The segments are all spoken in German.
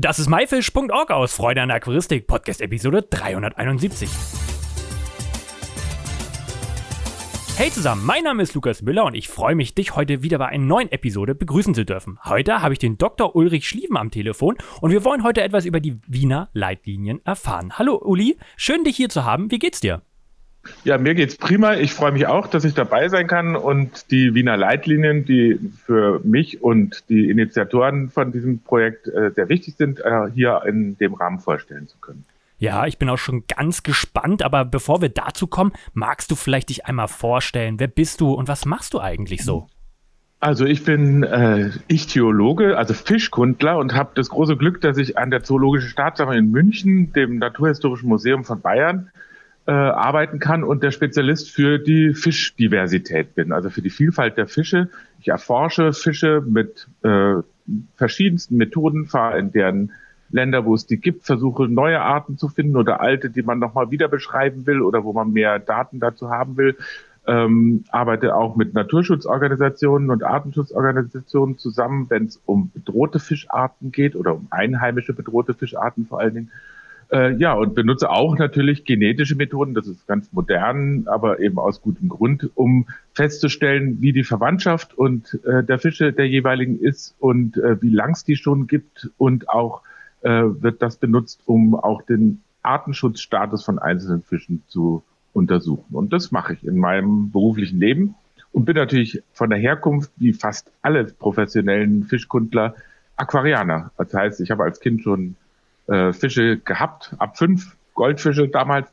Das ist myfish.org aus Freude an der Aquaristik, Podcast Episode 371. Hey zusammen, mein Name ist Lukas Müller und ich freue mich, dich heute wieder bei einer neuen Episode begrüßen zu dürfen. Heute habe ich den Dr. Ulrich Schlieven am Telefon und wir wollen heute etwas über die Wiener Leitlinien erfahren. Hallo Uli, schön dich hier zu haben. Wie geht's dir? Ja, mir geht's prima. Ich freue mich auch, dass ich dabei sein kann und die Wiener Leitlinien, die für mich und die Initiatoren von diesem Projekt äh, sehr wichtig sind, äh, hier in dem Rahmen vorstellen zu können. Ja, ich bin auch schon ganz gespannt, aber bevor wir dazu kommen, magst du vielleicht dich einmal vorstellen? Wer bist du und was machst du eigentlich so? Also ich bin äh, Ichthyologe, also Fischkundler und habe das große Glück, dass ich an der Zoologischen Staatssammlung in München, dem Naturhistorischen Museum von Bayern, äh, arbeiten kann und der Spezialist für die Fischdiversität bin, also für die Vielfalt der Fische. Ich erforsche Fische mit äh, verschiedensten Methoden, fahre in deren Länder, wo es die gibt, versuche neue Arten zu finden oder alte, die man nochmal wieder beschreiben will oder wo man mehr Daten dazu haben will. Ähm, arbeite auch mit Naturschutzorganisationen und Artenschutzorganisationen zusammen, wenn es um bedrohte Fischarten geht oder um einheimische bedrohte Fischarten vor allen Dingen. Äh, ja, und benutze auch natürlich genetische Methoden, das ist ganz modern, aber eben aus gutem Grund, um festzustellen, wie die Verwandtschaft und äh, der Fische der jeweiligen ist und äh, wie lang es die schon gibt und auch äh, wird das benutzt, um auch den Artenschutzstatus von einzelnen Fischen zu untersuchen. Und das mache ich in meinem beruflichen Leben und bin natürlich von der Herkunft, wie fast alle professionellen Fischkundler, Aquarianer. Das heißt, ich habe als Kind schon äh, Fische gehabt, ab fünf Goldfische damals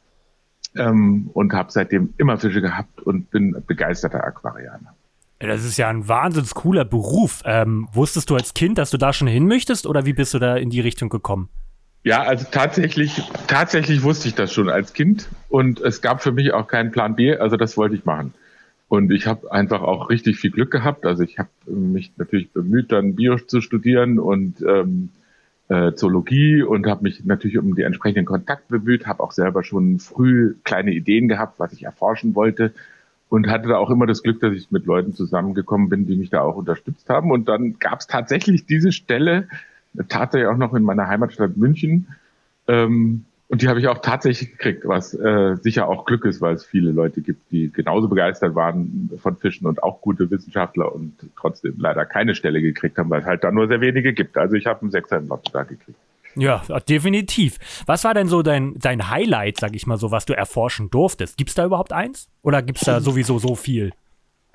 ähm, und habe seitdem immer Fische gehabt und bin begeisterter Aquarianer. Das ist ja ein wahnsinnig cooler Beruf. Ähm, wusstest du als Kind, dass du da schon hin möchtest oder wie bist du da in die Richtung gekommen? Ja, also tatsächlich, tatsächlich wusste ich das schon als Kind und es gab für mich auch keinen Plan B, also das wollte ich machen. Und ich habe einfach auch richtig viel Glück gehabt. Also ich habe mich natürlich bemüht, dann Bio zu studieren und ähm, äh, Zoologie und habe mich natürlich um die entsprechenden Kontakte bemüht, habe auch selber schon früh kleine Ideen gehabt, was ich erforschen wollte und hatte da auch immer das Glück, dass ich mit Leuten zusammengekommen bin, die mich da auch unterstützt haben. Und dann gab es tatsächlich diese Stelle, tatsächlich auch noch in meiner Heimatstadt München. Ähm, und die habe ich auch tatsächlich gekriegt, was äh, sicher auch Glück ist, weil es viele Leute gibt, die genauso begeistert waren von Fischen und auch gute Wissenschaftler und trotzdem leider keine Stelle gekriegt haben, weil es halt da nur sehr wenige gibt. Also ich habe einen Sechser in Lotto da gekriegt. Ja, definitiv. Was war denn so dein, dein Highlight, sag ich mal so, was du erforschen durftest? Gibt es da überhaupt eins? Oder gibt es da sowieso so viel?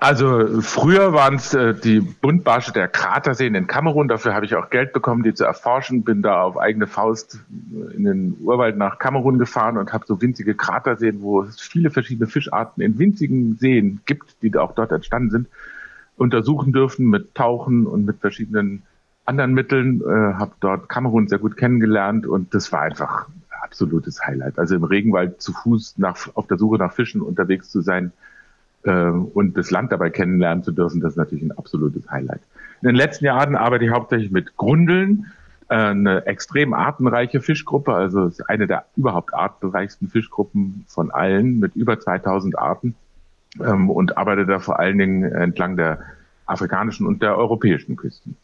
Also früher waren es äh, die Buntbarsche der Kraterseen in Kamerun. Dafür habe ich auch Geld bekommen, die zu erforschen. Bin da auf eigene Faust in den Urwald nach Kamerun gefahren und habe so winzige Kraterseen, wo es viele verschiedene Fischarten in winzigen Seen gibt, die auch dort entstanden sind, untersuchen dürfen mit Tauchen und mit verschiedenen anderen Mitteln. Äh, habe dort Kamerun sehr gut kennengelernt und das war einfach absolutes Highlight. Also im Regenwald zu Fuß nach, auf der Suche nach Fischen unterwegs zu sein, und das Land dabei kennenlernen zu dürfen, das ist natürlich ein absolutes Highlight. In den letzten Jahren arbeite ich hauptsächlich mit Grundeln, äh, eine extrem artenreiche Fischgruppe, also eine der überhaupt artenreichsten Fischgruppen von allen mit über 2000 Arten ähm, und arbeite da vor allen Dingen entlang der afrikanischen und der europäischen Küsten.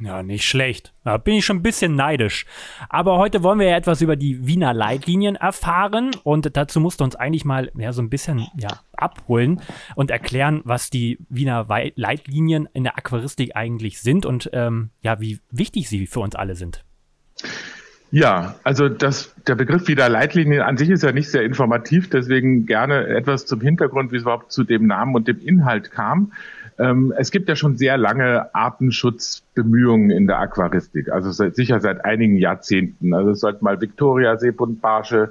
Ja, nicht schlecht. Da bin ich schon ein bisschen neidisch. Aber heute wollen wir ja etwas über die Wiener Leitlinien erfahren und dazu musst du uns eigentlich mal ja, so ein bisschen ja, abholen und erklären, was die Wiener Leitlinien in der Aquaristik eigentlich sind und ähm, ja, wie wichtig sie für uns alle sind. Ja, also das, der Begriff Wiener Leitlinien an sich ist ja nicht sehr informativ, deswegen gerne etwas zum Hintergrund, wie es überhaupt zu dem Namen und dem Inhalt kam. Ähm, es gibt ja schon sehr lange Artenschutzbemühungen in der Aquaristik, also seit, sicher seit einigen Jahrzehnten. Also es sollte mal Victoria Seebuntbarsche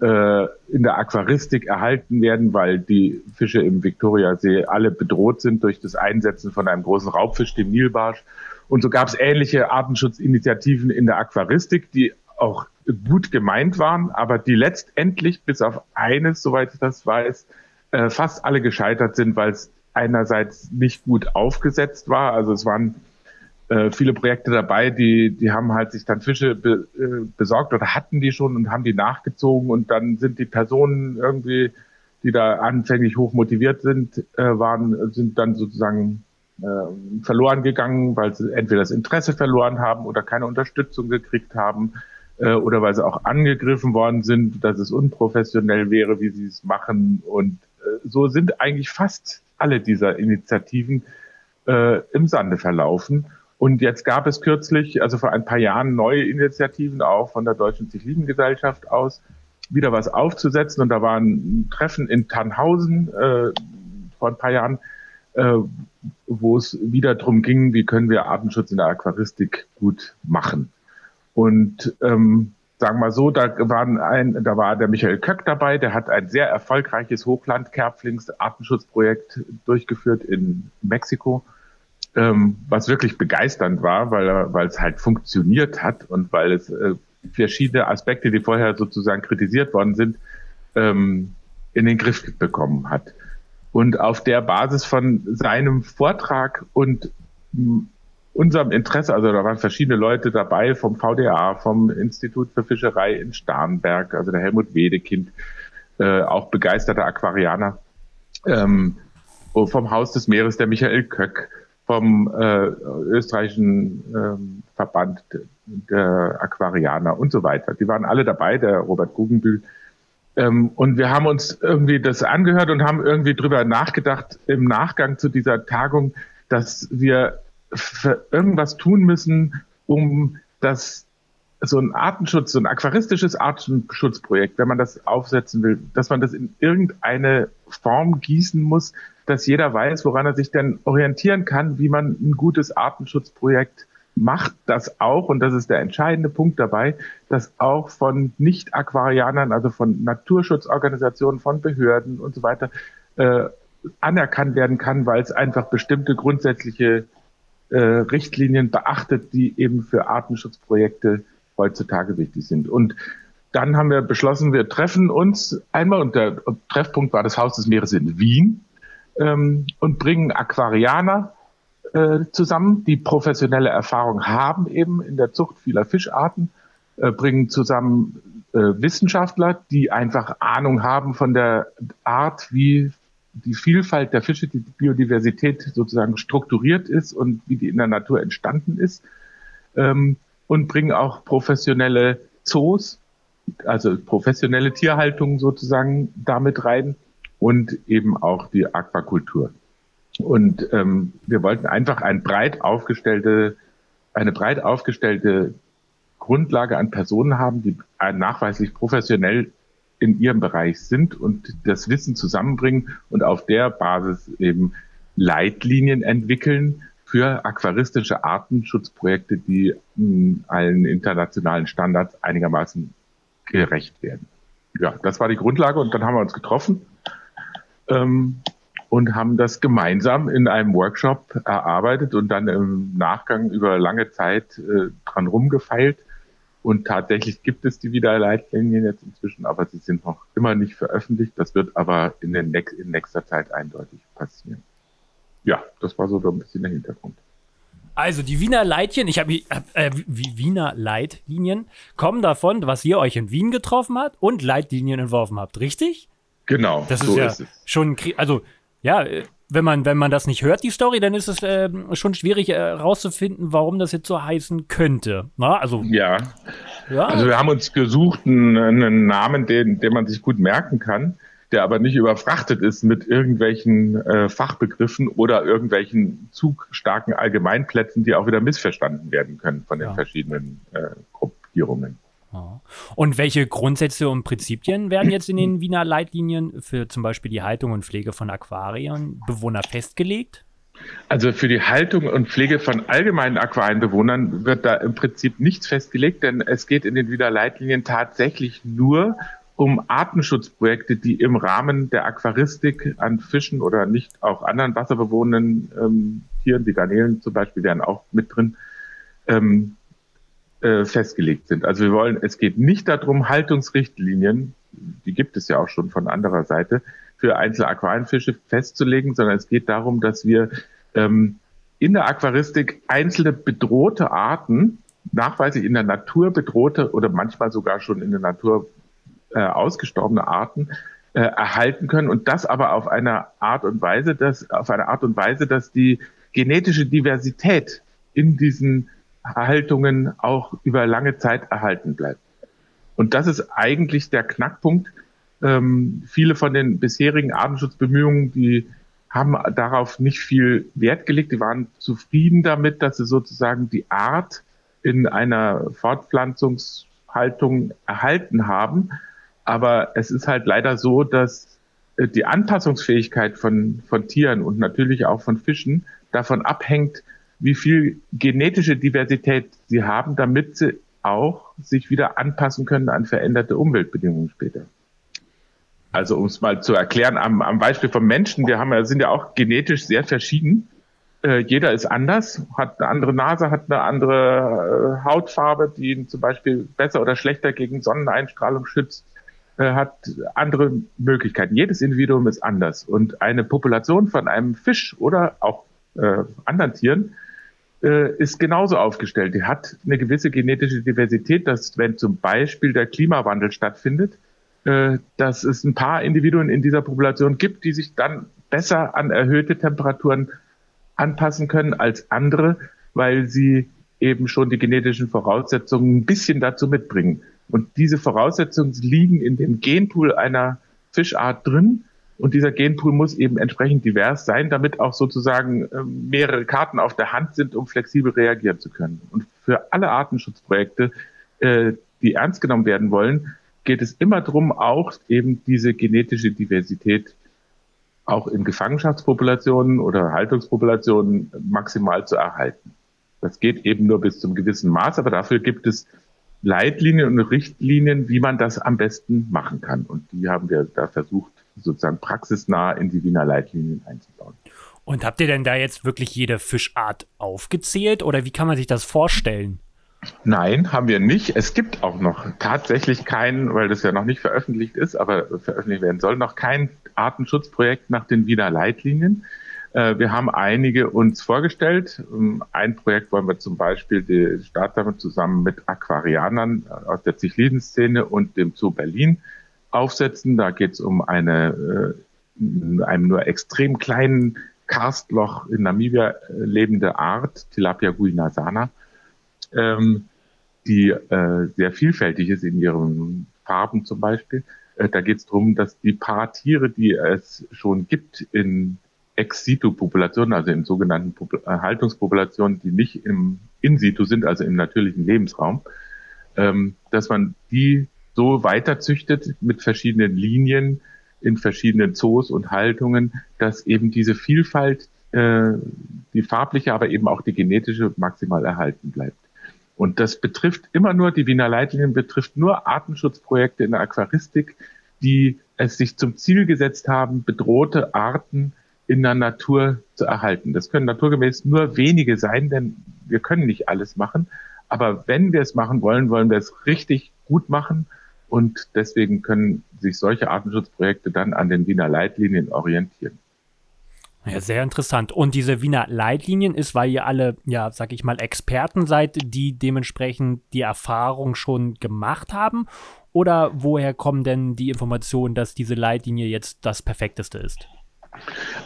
äh, in der Aquaristik erhalten werden, weil die Fische im Viktoriasee alle bedroht sind durch das Einsetzen von einem großen Raubfisch, dem Nilbarsch. Und so gab es ähnliche Artenschutzinitiativen in der Aquaristik, die auch gut gemeint waren, aber die letztendlich bis auf eines, soweit ich das weiß, äh, fast alle gescheitert sind, weil es einerseits nicht gut aufgesetzt war. Also es waren äh, viele Projekte dabei, die, die haben halt sich dann Fische be, äh, besorgt oder hatten die schon und haben die nachgezogen und dann sind die Personen irgendwie, die da anfänglich hoch motiviert sind, äh, waren, sind dann sozusagen äh, verloren gegangen, weil sie entweder das Interesse verloren haben oder keine Unterstützung gekriegt haben äh, oder weil sie auch angegriffen worden sind, dass es unprofessionell wäre, wie sie es machen. Und äh, so sind eigentlich fast alle dieser Initiativen äh, im Sande verlaufen. Und jetzt gab es kürzlich, also vor ein paar Jahren, neue Initiativen auch von der Deutschen Zivilgesellschaft aus, wieder was aufzusetzen. Und da war ein Treffen in Tannhausen äh, vor ein paar Jahren, äh, wo es wieder darum ging, wie können wir Artenschutz in der Aquaristik gut machen. Und ähm, sagen wir mal so, da, waren ein, da war der Michael Köck dabei, der hat ein sehr erfolgreiches Hochland-Kerbflings-Artenschutzprojekt durchgeführt in Mexiko, ähm, was wirklich begeisternd war, weil, weil es halt funktioniert hat und weil es äh, verschiedene Aspekte, die vorher sozusagen kritisiert worden sind, ähm, in den Griff bekommen hat. Und auf der Basis von seinem Vortrag und unserem Interesse, also da waren verschiedene Leute dabei vom VDA, vom Institut für Fischerei in Starnberg, also der Helmut Wedekind, äh, auch begeisterter Aquarianer, ähm, vom Haus des Meeres der Michael Köck, vom äh, österreichischen ähm, Verband der Aquarianer und so weiter. Die waren alle dabei, der Robert Guggenbühl. Ähm, und wir haben uns irgendwie das angehört und haben irgendwie drüber nachgedacht im Nachgang zu dieser Tagung, dass wir irgendwas tun müssen, um das so ein Artenschutz, so ein aquaristisches Artenschutzprojekt, wenn man das aufsetzen will, dass man das in irgendeine Form gießen muss, dass jeder weiß, woran er sich denn orientieren kann, wie man ein gutes Artenschutzprojekt macht, das auch, und das ist der entscheidende Punkt dabei, dass auch von Nicht-Aquarianern, also von Naturschutzorganisationen, von Behörden und so weiter, äh, anerkannt werden kann, weil es einfach bestimmte grundsätzliche äh, Richtlinien beachtet, die eben für Artenschutzprojekte heutzutage wichtig sind. Und dann haben wir beschlossen, wir treffen uns einmal und der Treffpunkt war das Haus des Meeres in Wien ähm, und bringen Aquarianer äh, zusammen, die professionelle Erfahrung haben eben in der Zucht vieler Fischarten, äh, bringen zusammen äh, Wissenschaftler, die einfach Ahnung haben von der Art, wie die Vielfalt der Fische, die Biodiversität sozusagen strukturiert ist und wie die in der Natur entstanden ist. Ähm, und bringen auch professionelle Zoos, also professionelle Tierhaltung sozusagen damit rein und eben auch die Aquakultur. Und ähm, wir wollten einfach ein breit aufgestellte, eine breit aufgestellte Grundlage an Personen haben, die nachweislich professionell in ihrem Bereich sind und das Wissen zusammenbringen und auf der Basis eben Leitlinien entwickeln für aquaristische Artenschutzprojekte, die allen internationalen Standards einigermaßen gerecht werden. Ja, das war die Grundlage und dann haben wir uns getroffen ähm, und haben das gemeinsam in einem Workshop erarbeitet und dann im Nachgang über lange Zeit äh, dran rumgefeilt und tatsächlich gibt es die Wiederleitlinien jetzt inzwischen, aber sie sind noch immer nicht veröffentlicht. Das wird aber in, den in nächster Zeit eindeutig passieren. Ja, das war so ein bisschen der Hintergrund. Also die Wiener Leitchen, ich habe äh, Wiener Leitlinien kommen davon, was ihr euch in Wien getroffen habt und Leitlinien entworfen habt, richtig? Genau. Das ist so ja ist schon, also ja, äh, wenn man, wenn man das nicht hört, die Story, dann ist es äh, schon schwierig herauszufinden, äh, warum das jetzt so heißen könnte. Na, also, ja. ja. Also wir haben uns gesucht einen, einen Namen, den, den man sich gut merken kann, der aber nicht überfrachtet ist mit irgendwelchen äh, Fachbegriffen oder irgendwelchen zugstarken Allgemeinplätzen, die auch wieder missverstanden werden können von den ja. verschiedenen äh, Gruppierungen. Und welche Grundsätze und Prinzipien werden jetzt in den Wiener Leitlinien für zum Beispiel die Haltung und Pflege von Aquarienbewohnern festgelegt? Also für die Haltung und Pflege von allgemeinen Aquarienbewohnern wird da im Prinzip nichts festgelegt, denn es geht in den Wiener Leitlinien tatsächlich nur um Artenschutzprojekte, die im Rahmen der Aquaristik an Fischen oder nicht auch anderen wasserbewohnenden ähm, Tieren, die Garnelen zum Beispiel, wären auch mit drin, ähm, äh, festgelegt sind. Also wir wollen, es geht nicht darum, Haltungsrichtlinien, die gibt es ja auch schon von anderer Seite, für einzelne Aquarienfische festzulegen, sondern es geht darum, dass wir ähm, in der Aquaristik einzelne bedrohte Arten, nachweislich in der Natur bedrohte oder manchmal sogar schon in der Natur äh, ausgestorbene Arten äh, erhalten können und das aber auf einer Art und Weise, dass auf eine Art und Weise, dass die genetische Diversität in diesen Haltungen auch über lange Zeit erhalten bleibt. Und das ist eigentlich der Knackpunkt. Ähm, viele von den bisherigen Artenschutzbemühungen, die haben darauf nicht viel Wert gelegt. Die waren zufrieden damit, dass sie sozusagen die Art in einer Fortpflanzungshaltung erhalten haben. Aber es ist halt leider so, dass äh, die Anpassungsfähigkeit von, von Tieren und natürlich auch von Fischen davon abhängt, wie viel genetische Diversität sie haben, damit sie auch sich wieder anpassen können an veränderte Umweltbedingungen später. Also um es mal zu erklären, am, am Beispiel von Menschen, wir haben sind ja auch genetisch sehr verschieden. Äh, jeder ist anders, hat eine andere Nase, hat eine andere äh, Hautfarbe, die ihn zum Beispiel besser oder schlechter gegen Sonneneinstrahlung schützt, äh, hat andere Möglichkeiten. Jedes Individuum ist anders. Und eine Population von einem Fisch oder auch äh, anderen Tieren äh, ist genauso aufgestellt. Die hat eine gewisse genetische Diversität, dass wenn zum Beispiel der Klimawandel stattfindet, äh, dass es ein paar Individuen in dieser Population gibt, die sich dann besser an erhöhte Temperaturen anpassen können als andere, weil sie eben schon die genetischen Voraussetzungen ein bisschen dazu mitbringen. Und diese Voraussetzungen liegen in dem Genpool einer Fischart drin. Und dieser Genpool muss eben entsprechend divers sein, damit auch sozusagen ähm, mehrere Karten auf der Hand sind, um flexibel reagieren zu können. Und für alle Artenschutzprojekte, äh, die ernst genommen werden wollen, geht es immer darum, auch eben diese genetische Diversität auch in Gefangenschaftspopulationen oder Haltungspopulationen maximal zu erhalten. Das geht eben nur bis zum gewissen Maß, aber dafür gibt es Leitlinien und Richtlinien, wie man das am besten machen kann. Und die haben wir da versucht, sozusagen praxisnah in die Wiener Leitlinien einzubauen. Und habt ihr denn da jetzt wirklich jede Fischart aufgezählt oder wie kann man sich das vorstellen? Nein, haben wir nicht. Es gibt auch noch tatsächlich keinen, weil das ja noch nicht veröffentlicht ist, aber veröffentlicht werden soll, noch kein Artenschutzprojekt nach den Wiener Leitlinien. Äh, wir haben einige uns vorgestellt. Ähm, ein Projekt wollen wir zum Beispiel die Staatssammlung zusammen mit Aquarianern aus der Zichliden-Szene und dem Zoo Berlin aufsetzen. Da geht es um eine, äh, einem nur extrem kleinen Karstloch in Namibia äh, lebende Art, Tilapia guinasana ähm, die äh, sehr vielfältig ist in ihren Farben zum Beispiel. Äh, da geht es darum, dass die paar Tiere, die es schon gibt in Ex-situ-Populationen, also in sogenannten Popul äh, Haltungspopulationen, die nicht im In-situ sind, also im natürlichen Lebensraum, ähm, dass man die so weiterzüchtet mit verschiedenen Linien in verschiedenen Zoos und Haltungen, dass eben diese Vielfalt, äh, die farbliche, aber eben auch die genetische maximal erhalten bleibt. Und das betrifft immer nur, die Wiener Leitlinien betrifft nur Artenschutzprojekte in der Aquaristik, die es sich zum Ziel gesetzt haben, bedrohte Arten in der Natur zu erhalten. Das können naturgemäß nur wenige sein, denn wir können nicht alles machen. Aber wenn wir es machen wollen, wollen wir es richtig gut machen. Und deswegen können sich solche Artenschutzprojekte dann an den Wiener Leitlinien orientieren. Ja, sehr interessant. Und diese Wiener Leitlinien ist, weil ihr alle, ja, sag ich mal, Experten seid, die dementsprechend die Erfahrung schon gemacht haben? Oder woher kommen denn die Informationen, dass diese Leitlinie jetzt das perfekteste ist?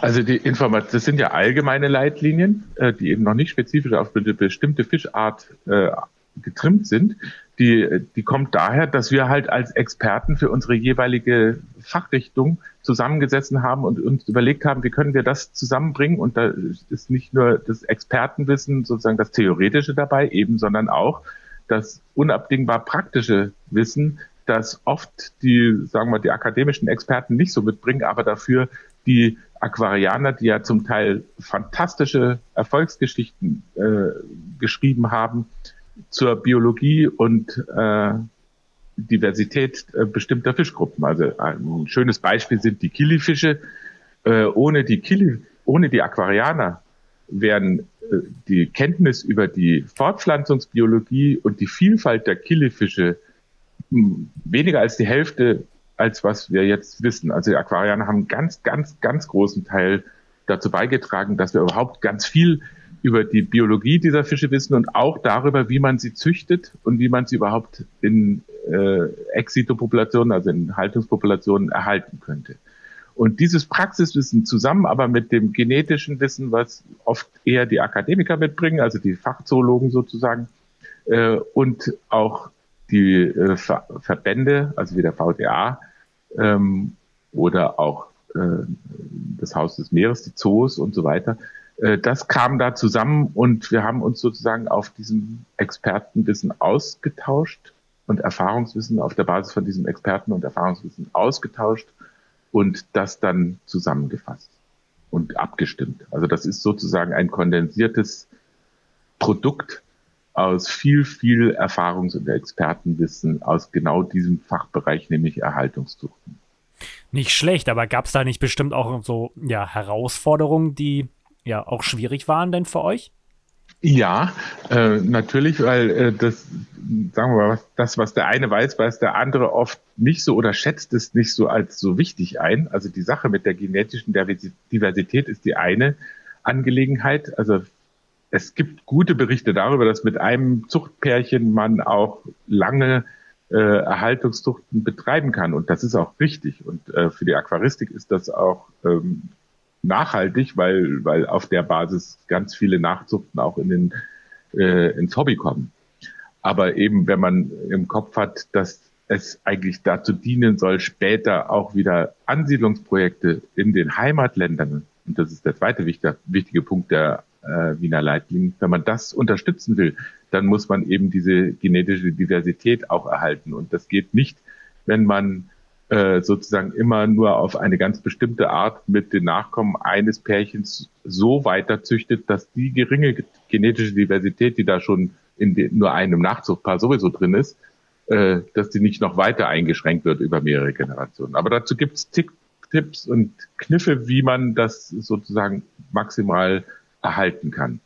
Also die Informationen, das sind ja allgemeine Leitlinien, äh, die eben noch nicht spezifisch auf eine bestimmte Fischart äh, getrimmt sind die, die kommt daher, dass wir halt als Experten für unsere jeweilige Fachrichtung zusammengesessen haben und uns überlegt haben, wie können wir das zusammenbringen. Und da ist nicht nur das Expertenwissen, sozusagen das Theoretische dabei, eben, sondern auch das unabdingbar praktische Wissen, das oft die, sagen wir, die akademischen Experten nicht so mitbringen, aber dafür die Aquarianer, die ja zum Teil fantastische Erfolgsgeschichten äh, geschrieben haben, zur Biologie und äh, Diversität äh, bestimmter Fischgruppen. Also ein schönes Beispiel sind die Killifische. Äh, ohne die Kili, ohne die Aquarianer wären äh, die Kenntnis über die Fortpflanzungsbiologie und die Vielfalt der Killifische hm, weniger als die Hälfte, als was wir jetzt wissen. Also die Aquarianer haben ganz, ganz, ganz großen Teil dazu beigetragen, dass wir überhaupt ganz viel über die Biologie dieser Fische wissen und auch darüber, wie man sie züchtet und wie man sie überhaupt in äh, Exitopopulationen, also in Haltungspopulationen erhalten könnte. Und dieses Praxiswissen zusammen aber mit dem genetischen Wissen, was oft eher die Akademiker mitbringen, also die Fachzoologen sozusagen, äh, und auch die äh, Ver Verbände, also wie der VDA ähm, oder auch äh, das Haus des Meeres, die Zoos und so weiter, das kam da zusammen und wir haben uns sozusagen auf diesem Expertenwissen ausgetauscht und Erfahrungswissen auf der Basis von diesem Experten- und Erfahrungswissen ausgetauscht und das dann zusammengefasst und abgestimmt. Also das ist sozusagen ein kondensiertes Produkt aus viel, viel Erfahrungs- und Expertenwissen aus genau diesem Fachbereich, nämlich Erhaltungszuchten. Nicht schlecht, aber gab es da nicht bestimmt auch so ja, Herausforderungen, die ja auch schwierig waren denn für euch? Ja, äh, natürlich, weil äh, das, sagen wir mal, das, was der eine weiß, weiß der andere oft nicht so oder schätzt es nicht so als so wichtig ein. Also die Sache mit der genetischen Diversität ist die eine Angelegenheit. Also es gibt gute Berichte darüber, dass mit einem Zuchtpärchen man auch lange äh, Erhaltungszuchten betreiben kann. Und das ist auch richtig. Und äh, für die Aquaristik ist das auch ähm, nachhaltig, weil, weil auf der Basis ganz viele Nachzuchten auch in den, äh, ins Hobby kommen. Aber eben, wenn man im Kopf hat, dass es eigentlich dazu dienen soll, später auch wieder Ansiedlungsprojekte in den Heimatländern, und das ist der zweite wichtige, wichtige Punkt der äh, Wiener Leitlinien, wenn man das unterstützen will, dann muss man eben diese genetische Diversität auch erhalten. Und das geht nicht, wenn man äh, sozusagen immer nur auf eine ganz bestimmte Art mit den Nachkommen eines Pärchens so weiter züchtet, dass die geringe genetische Diversität, die da schon in den, nur einem Nachzuchtpaar sowieso drin ist, äh, dass die nicht noch weiter eingeschränkt wird über mehrere Generationen. Aber dazu gibt es Tipps und Kniffe, wie man das sozusagen maximal erhalten kann.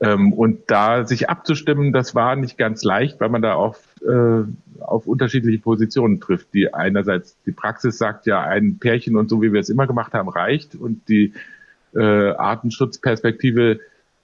Ähm, und da sich abzustimmen, das war nicht ganz leicht, weil man da oft äh, auf unterschiedliche Positionen trifft. Die einerseits die Praxis sagt ja, ein Pärchen und so wie wir es immer gemacht haben reicht und die äh, Artenschutzperspektive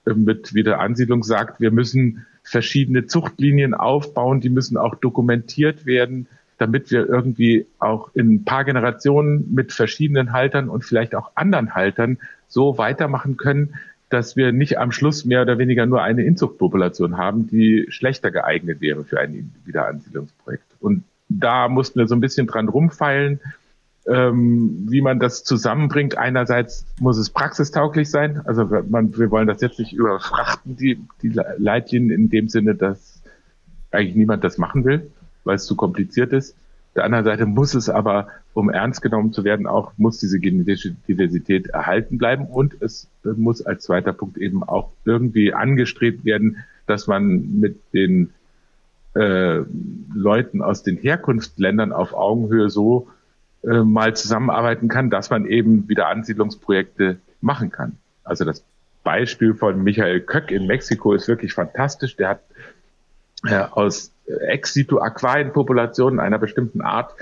äh, mit wieder Ansiedlung sagt, wir müssen verschiedene Zuchtlinien aufbauen, die müssen auch dokumentiert werden, damit wir irgendwie auch in ein paar Generationen mit verschiedenen Haltern und vielleicht auch anderen Haltern so weitermachen können, dass wir nicht am Schluss mehr oder weniger nur eine Inzuchtpopulation haben, die schlechter geeignet wäre für ein Wiederansiedlungsprojekt. Und da mussten wir so ein bisschen dran rumfeilen, ähm, wie man das zusammenbringt. Einerseits muss es praxistauglich sein. Also man, wir wollen das jetzt nicht überfrachten, die, die Leitlinien in dem Sinne, dass eigentlich niemand das machen will, weil es zu kompliziert ist. Der anderen Seite muss es aber, um ernst genommen zu werden, auch muss diese genetische Diversität erhalten bleiben und es muss als zweiter Punkt eben auch irgendwie angestrebt werden, dass man mit den äh, Leuten aus den Herkunftsländern auf Augenhöhe so äh, mal zusammenarbeiten kann, dass man eben wieder Ansiedlungsprojekte machen kann. Also das Beispiel von Michael Köck in Mexiko ist wirklich fantastisch. Der hat äh, aus Ex-situ-Aquarienpopulationen einer bestimmten Art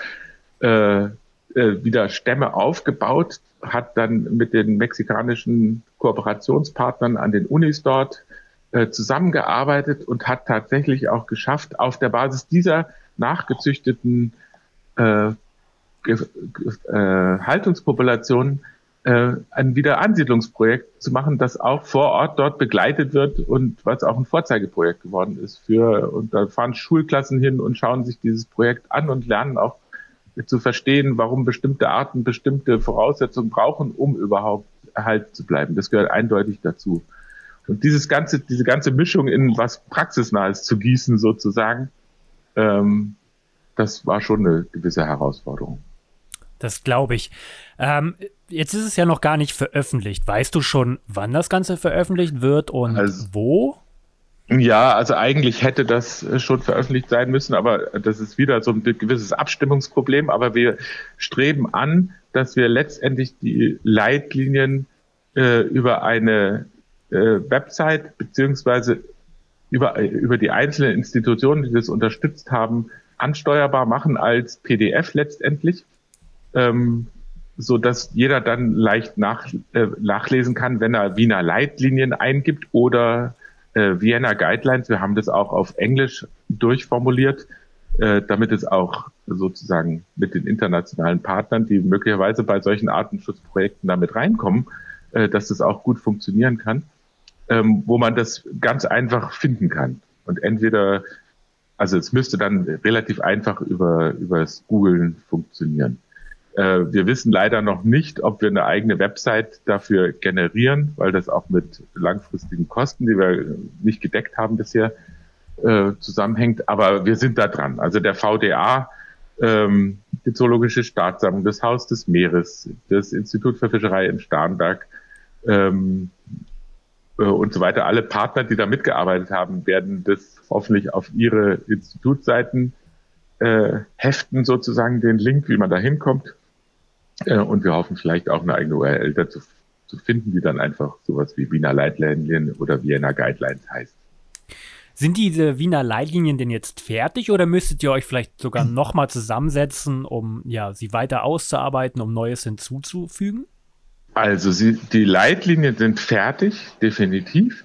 äh, äh, wieder Stämme aufgebaut, hat dann mit den mexikanischen Kooperationspartnern an den Unis dort äh, zusammengearbeitet und hat tatsächlich auch geschafft, auf der Basis dieser nachgezüchteten äh, äh, Haltungspopulationen äh, ein Wiederansiedlungsprojekt zu machen, das auch vor Ort dort begleitet wird und was auch ein Vorzeigeprojekt geworden ist für, und da fahren Schulklassen hin und schauen sich dieses Projekt an und lernen auch zu verstehen, warum bestimmte Arten bestimmte Voraussetzungen brauchen, um überhaupt erhalten zu bleiben. Das gehört eindeutig dazu. Und dieses ganze, diese ganze Mischung in was Praxisnahes zu gießen sozusagen, ähm, das war schon eine gewisse Herausforderung. Das glaube ich. Ähm, jetzt ist es ja noch gar nicht veröffentlicht. Weißt du schon, wann das Ganze veröffentlicht wird und also, wo? Ja, also eigentlich hätte das schon veröffentlicht sein müssen, aber das ist wieder so ein gewisses Abstimmungsproblem. Aber wir streben an, dass wir letztendlich die Leitlinien äh, über eine äh, Website beziehungsweise über, über die einzelnen Institutionen, die das unterstützt haben, ansteuerbar machen als PDF letztendlich ähm, so dass jeder dann leicht nach, äh, nachlesen kann, wenn er Wiener Leitlinien eingibt oder äh, Vienna Guidelines. Wir haben das auch auf Englisch durchformuliert, äh, damit es auch sozusagen mit den internationalen Partnern, die möglicherweise bei solchen Artenschutzprojekten damit reinkommen, äh, dass das auch gut funktionieren kann, ähm, wo man das ganz einfach finden kann. Und entweder, also es müsste dann relativ einfach über, über das Googlen funktionieren. Äh, wir wissen leider noch nicht, ob wir eine eigene Website dafür generieren, weil das auch mit langfristigen Kosten, die wir nicht gedeckt haben bisher, äh, zusammenhängt. Aber wir sind da dran. Also der VDA, ähm, die Zoologische Staatssammlung, das Haus des Meeres, das Institut für Fischerei in Starnberg ähm, äh, und so weiter, alle Partner, die da mitgearbeitet haben, werden das hoffentlich auf ihre Institutsseiten äh, heften, sozusagen den Link, wie man da hinkommt. Äh, und wir hoffen vielleicht auch eine eigene URL dazu zu finden, die dann einfach sowas wie Wiener Leitlinien oder Vienna Guidelines heißt. Sind diese Wiener Leitlinien denn jetzt fertig oder müsstet ihr euch vielleicht sogar nochmal zusammensetzen, um ja, sie weiter auszuarbeiten, um Neues hinzuzufügen? Also sie, die Leitlinien sind fertig, definitiv.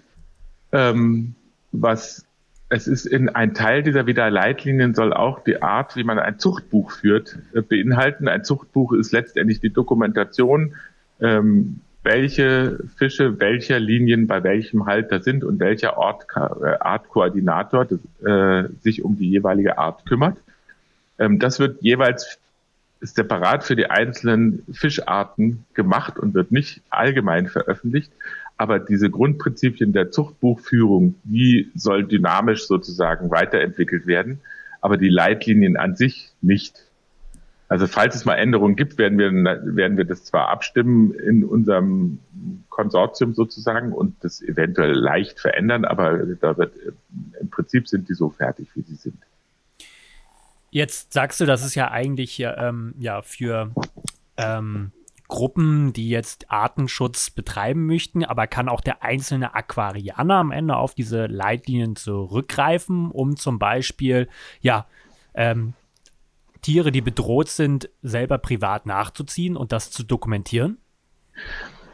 Ähm, was es ist in ein Teil dieser Wiederleitlinien soll auch die Art, wie man ein Zuchtbuch führt, äh, beinhalten. Ein Zuchtbuch ist letztendlich die Dokumentation, ähm, welche Fische welcher Linien bei welchem Halter sind und welcher Ort, äh, Artkoordinator äh, sich um die jeweilige Art kümmert. Ähm, das wird jeweils separat für die einzelnen Fischarten gemacht und wird nicht allgemein veröffentlicht. Aber diese Grundprinzipien der Zuchtbuchführung, die soll dynamisch sozusagen weiterentwickelt werden, aber die Leitlinien an sich nicht. Also falls es mal Änderungen gibt, werden wir, werden wir das zwar abstimmen in unserem Konsortium sozusagen und das eventuell leicht verändern, aber da wird, im Prinzip sind die so fertig, wie sie sind. Jetzt sagst du, das ist ja eigentlich ähm, ja für ähm, Gruppen, die jetzt Artenschutz betreiben möchten, aber kann auch der einzelne Aquarianer am Ende auf diese Leitlinien zurückgreifen, um zum Beispiel, ja, ähm, Tiere, die bedroht sind, selber privat nachzuziehen und das zu dokumentieren?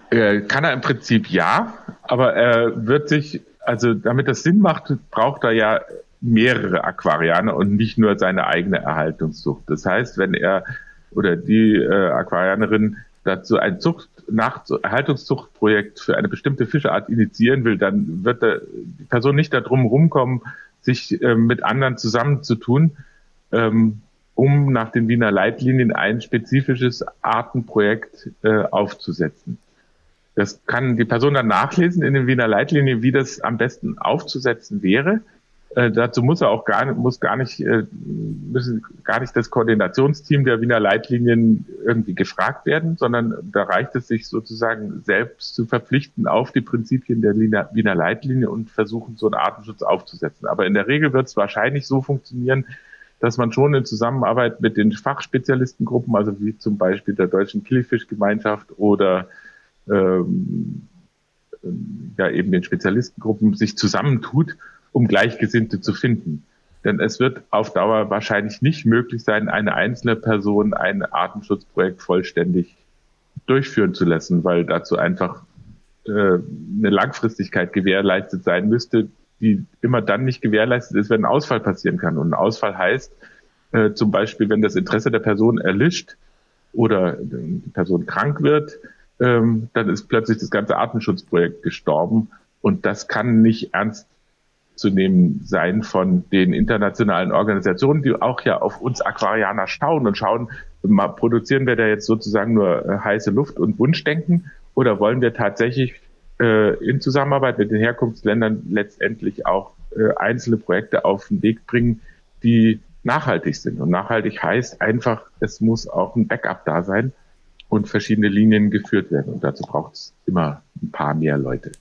Äh, kann er im Prinzip ja, aber er wird sich, also damit das Sinn macht, braucht er ja mehrere Aquarianer und nicht nur seine eigene Erhaltungszucht. Das heißt, wenn er oder die äh, Aquarianerin dazu ein Zucht nach Erhaltungszuchtprojekt für eine bestimmte Fischart initiieren will, dann wird die Person nicht darum rumkommen, sich äh, mit anderen zusammenzutun, ähm, um nach den Wiener Leitlinien ein spezifisches Artenprojekt äh, aufzusetzen. Das kann die Person dann nachlesen in den Wiener Leitlinien, wie das am besten aufzusetzen wäre. Äh, dazu muss er auch gar nicht, muss gar nicht, äh, müssen gar nicht das Koordinationsteam der Wiener Leitlinien irgendwie gefragt werden, sondern da reicht es sich sozusagen selbst zu verpflichten auf die Prinzipien der Wiener, Leitlinie und versuchen, so einen Artenschutz aufzusetzen. Aber in der Regel wird es wahrscheinlich so funktionieren, dass man schon in Zusammenarbeit mit den Fachspezialistengruppen, also wie zum Beispiel der Deutschen Killfischgemeinschaft oder ähm, ja eben den Spezialistengruppen sich zusammentut um Gleichgesinnte zu finden. Denn es wird auf Dauer wahrscheinlich nicht möglich sein, eine einzelne Person ein Artenschutzprojekt vollständig durchführen zu lassen, weil dazu einfach äh, eine Langfristigkeit gewährleistet sein müsste, die immer dann nicht gewährleistet ist, wenn ein Ausfall passieren kann. Und ein Ausfall heißt äh, zum Beispiel, wenn das Interesse der Person erlischt oder die Person krank wird, ähm, dann ist plötzlich das ganze Artenschutzprojekt gestorben. Und das kann nicht ernst zu nehmen sein von den internationalen Organisationen, die auch ja auf uns Aquarianer schauen und schauen, produzieren wir da jetzt sozusagen nur äh, heiße Luft und Wunschdenken oder wollen wir tatsächlich äh, in Zusammenarbeit mit den Herkunftsländern letztendlich auch äh, einzelne Projekte auf den Weg bringen, die nachhaltig sind. Und nachhaltig heißt einfach, es muss auch ein Backup da sein und verschiedene Linien geführt werden. Und dazu braucht es immer ein paar mehr Leute.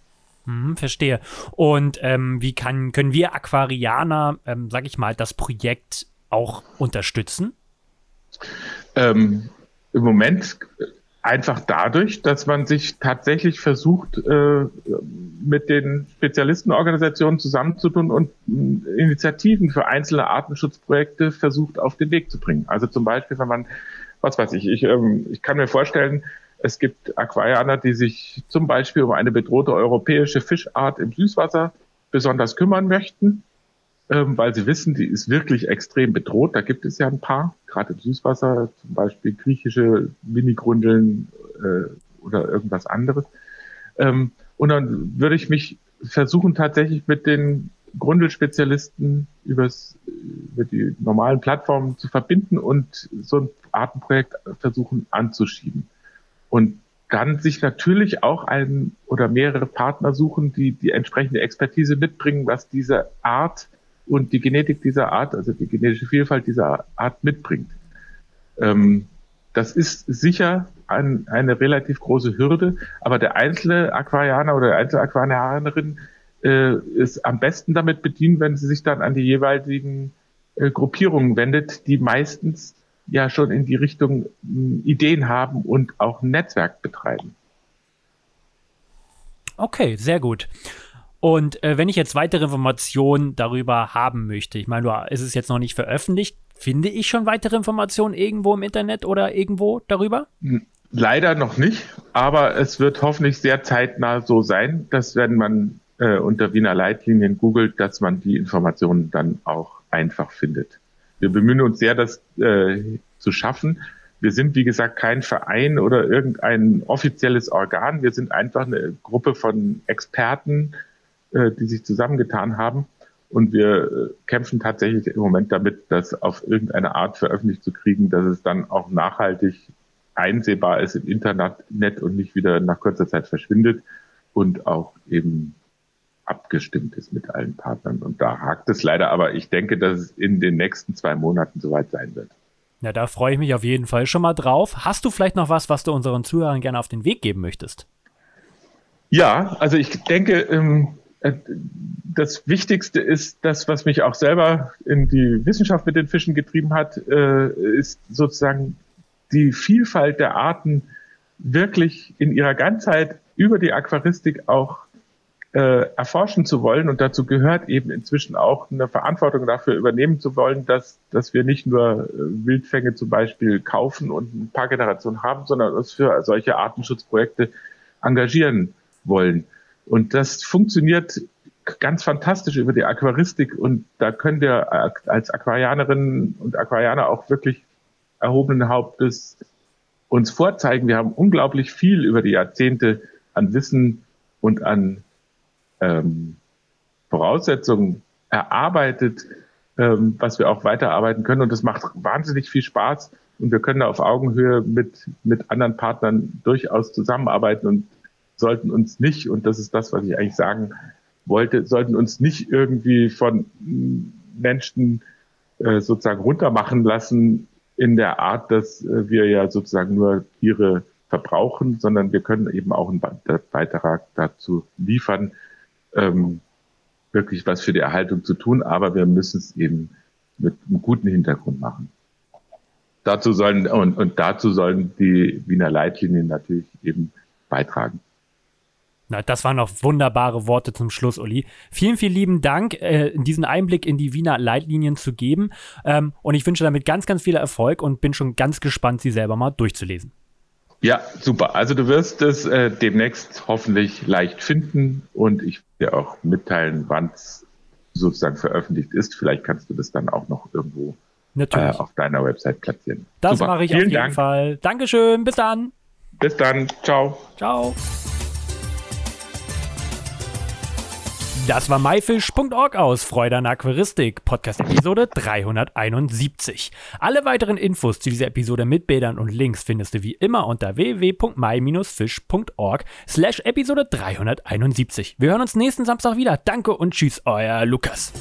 Hm, verstehe. Und ähm, wie kann, können wir Aquarianer, ähm, sag ich mal, das Projekt auch unterstützen? Ähm, Im Moment einfach dadurch, dass man sich tatsächlich versucht, äh, mit den Spezialistenorganisationen zusammenzutun und äh, Initiativen für einzelne Artenschutzprojekte versucht auf den Weg zu bringen. Also zum Beispiel, wenn man, was weiß ich, ich, ähm, ich kann mir vorstellen, es gibt Aquarianer, die sich zum Beispiel um eine bedrohte europäische Fischart im Süßwasser besonders kümmern möchten. ähm, weil sie wissen, die ist wirklich extrem bedroht. Da gibt es ja ein paar, gerade im Süßwasser, zum Beispiel griechische Minigrundeln äh, oder irgendwas anderes. Ähm, und dann würde ich mich versuchen, tatsächlich mit den Grundelspezialisten übers, über die normalen Plattformen zu verbinden und so ein Artenprojekt versuchen anzuschieben. Und dann sich natürlich auch ein oder mehrere Partner suchen, die die entsprechende Expertise mitbringen, was diese Art und die Genetik dieser Art, also die genetische Vielfalt dieser Art mitbringt. Ähm, das ist sicher ein, eine relativ große Hürde, aber der einzelne Aquarianer oder der einzelne Aquarianerin äh, ist am besten damit bedient, wenn sie sich dann an die jeweiligen äh, Gruppierungen wendet, die meistens ja schon in die Richtung äh, Ideen haben und auch ein Netzwerk betreiben. Okay, sehr gut. Und äh, wenn ich jetzt weitere Informationen darüber haben möchte, ich meine, es ist jetzt noch nicht veröffentlicht, finde ich schon weitere Informationen irgendwo im Internet oder irgendwo darüber? Leider noch nicht, aber es wird hoffentlich sehr zeitnah so sein, dass wenn man äh, unter Wiener Leitlinien googelt, dass man die Informationen dann auch einfach findet. Wir bemühen uns sehr, das äh, zu schaffen. Wir sind, wie gesagt, kein Verein oder irgendein offizielles Organ. Wir sind einfach eine Gruppe von Experten, äh, die sich zusammengetan haben. Und wir äh, kämpfen tatsächlich im Moment damit, das auf irgendeine Art veröffentlicht zu kriegen, dass es dann auch nachhaltig einsehbar ist im Internet und nicht wieder nach kurzer Zeit verschwindet und auch eben abgestimmt ist mit allen Partnern. Und da hakt es leider, aber ich denke, dass es in den nächsten zwei Monaten soweit sein wird. Ja, da freue ich mich auf jeden Fall schon mal drauf. Hast du vielleicht noch was, was du unseren Zuhörern gerne auf den Weg geben möchtest? Ja, also ich denke, ähm, äh, das Wichtigste ist das, was mich auch selber in die Wissenschaft mit den Fischen getrieben hat, äh, ist sozusagen die Vielfalt der Arten wirklich in ihrer Ganzheit über die Aquaristik auch äh, erforschen zu wollen. Und dazu gehört eben inzwischen auch eine Verantwortung dafür übernehmen zu wollen, dass, dass wir nicht nur äh, Wildfänge zum Beispiel kaufen und ein paar Generationen haben, sondern uns für solche Artenschutzprojekte engagieren wollen. Und das funktioniert ganz fantastisch über die Aquaristik und da können wir als Aquarianerinnen und Aquarianer auch wirklich erhobenen Hauptes uns vorzeigen. Wir haben unglaublich viel über die Jahrzehnte an Wissen und an ähm, Voraussetzungen erarbeitet, ähm, was wir auch weiterarbeiten können. Und das macht wahnsinnig viel Spaß. Und wir können da auf Augenhöhe mit, mit anderen Partnern durchaus zusammenarbeiten und sollten uns nicht, und das ist das, was ich eigentlich sagen wollte, sollten uns nicht irgendwie von Menschen äh, sozusagen runtermachen lassen in der Art, dass äh, wir ja sozusagen nur Tiere verbrauchen, sondern wir können eben auch einen Beitrag dazu liefern, ähm, wirklich was für die Erhaltung zu tun, aber wir müssen es eben mit einem guten Hintergrund machen. Dazu sollen und, und dazu sollen die Wiener Leitlinien natürlich eben beitragen. Na, das waren noch wunderbare Worte zum Schluss, Uli. Vielen, vielen lieben Dank, äh, diesen Einblick in die Wiener Leitlinien zu geben. Ähm, und ich wünsche damit ganz, ganz viel Erfolg und bin schon ganz gespannt, sie selber mal durchzulesen. Ja, super. Also du wirst es äh, demnächst hoffentlich leicht finden und ich werde dir auch mitteilen, wann es sozusagen veröffentlicht ist. Vielleicht kannst du das dann auch noch irgendwo äh, auf deiner Website platzieren. Das mache ich Vielen auf jeden Dank. Fall. Dankeschön. Bis dann. Bis dann. Ciao. Ciao. Das war myfish.org aus Freude an Aquaristik, Podcast-Episode 371. Alle weiteren Infos zu dieser Episode mit Bildern und Links findest du wie immer unter www.my-fish.org slash Episode 371. Wir hören uns nächsten Samstag wieder. Danke und tschüss, euer Lukas.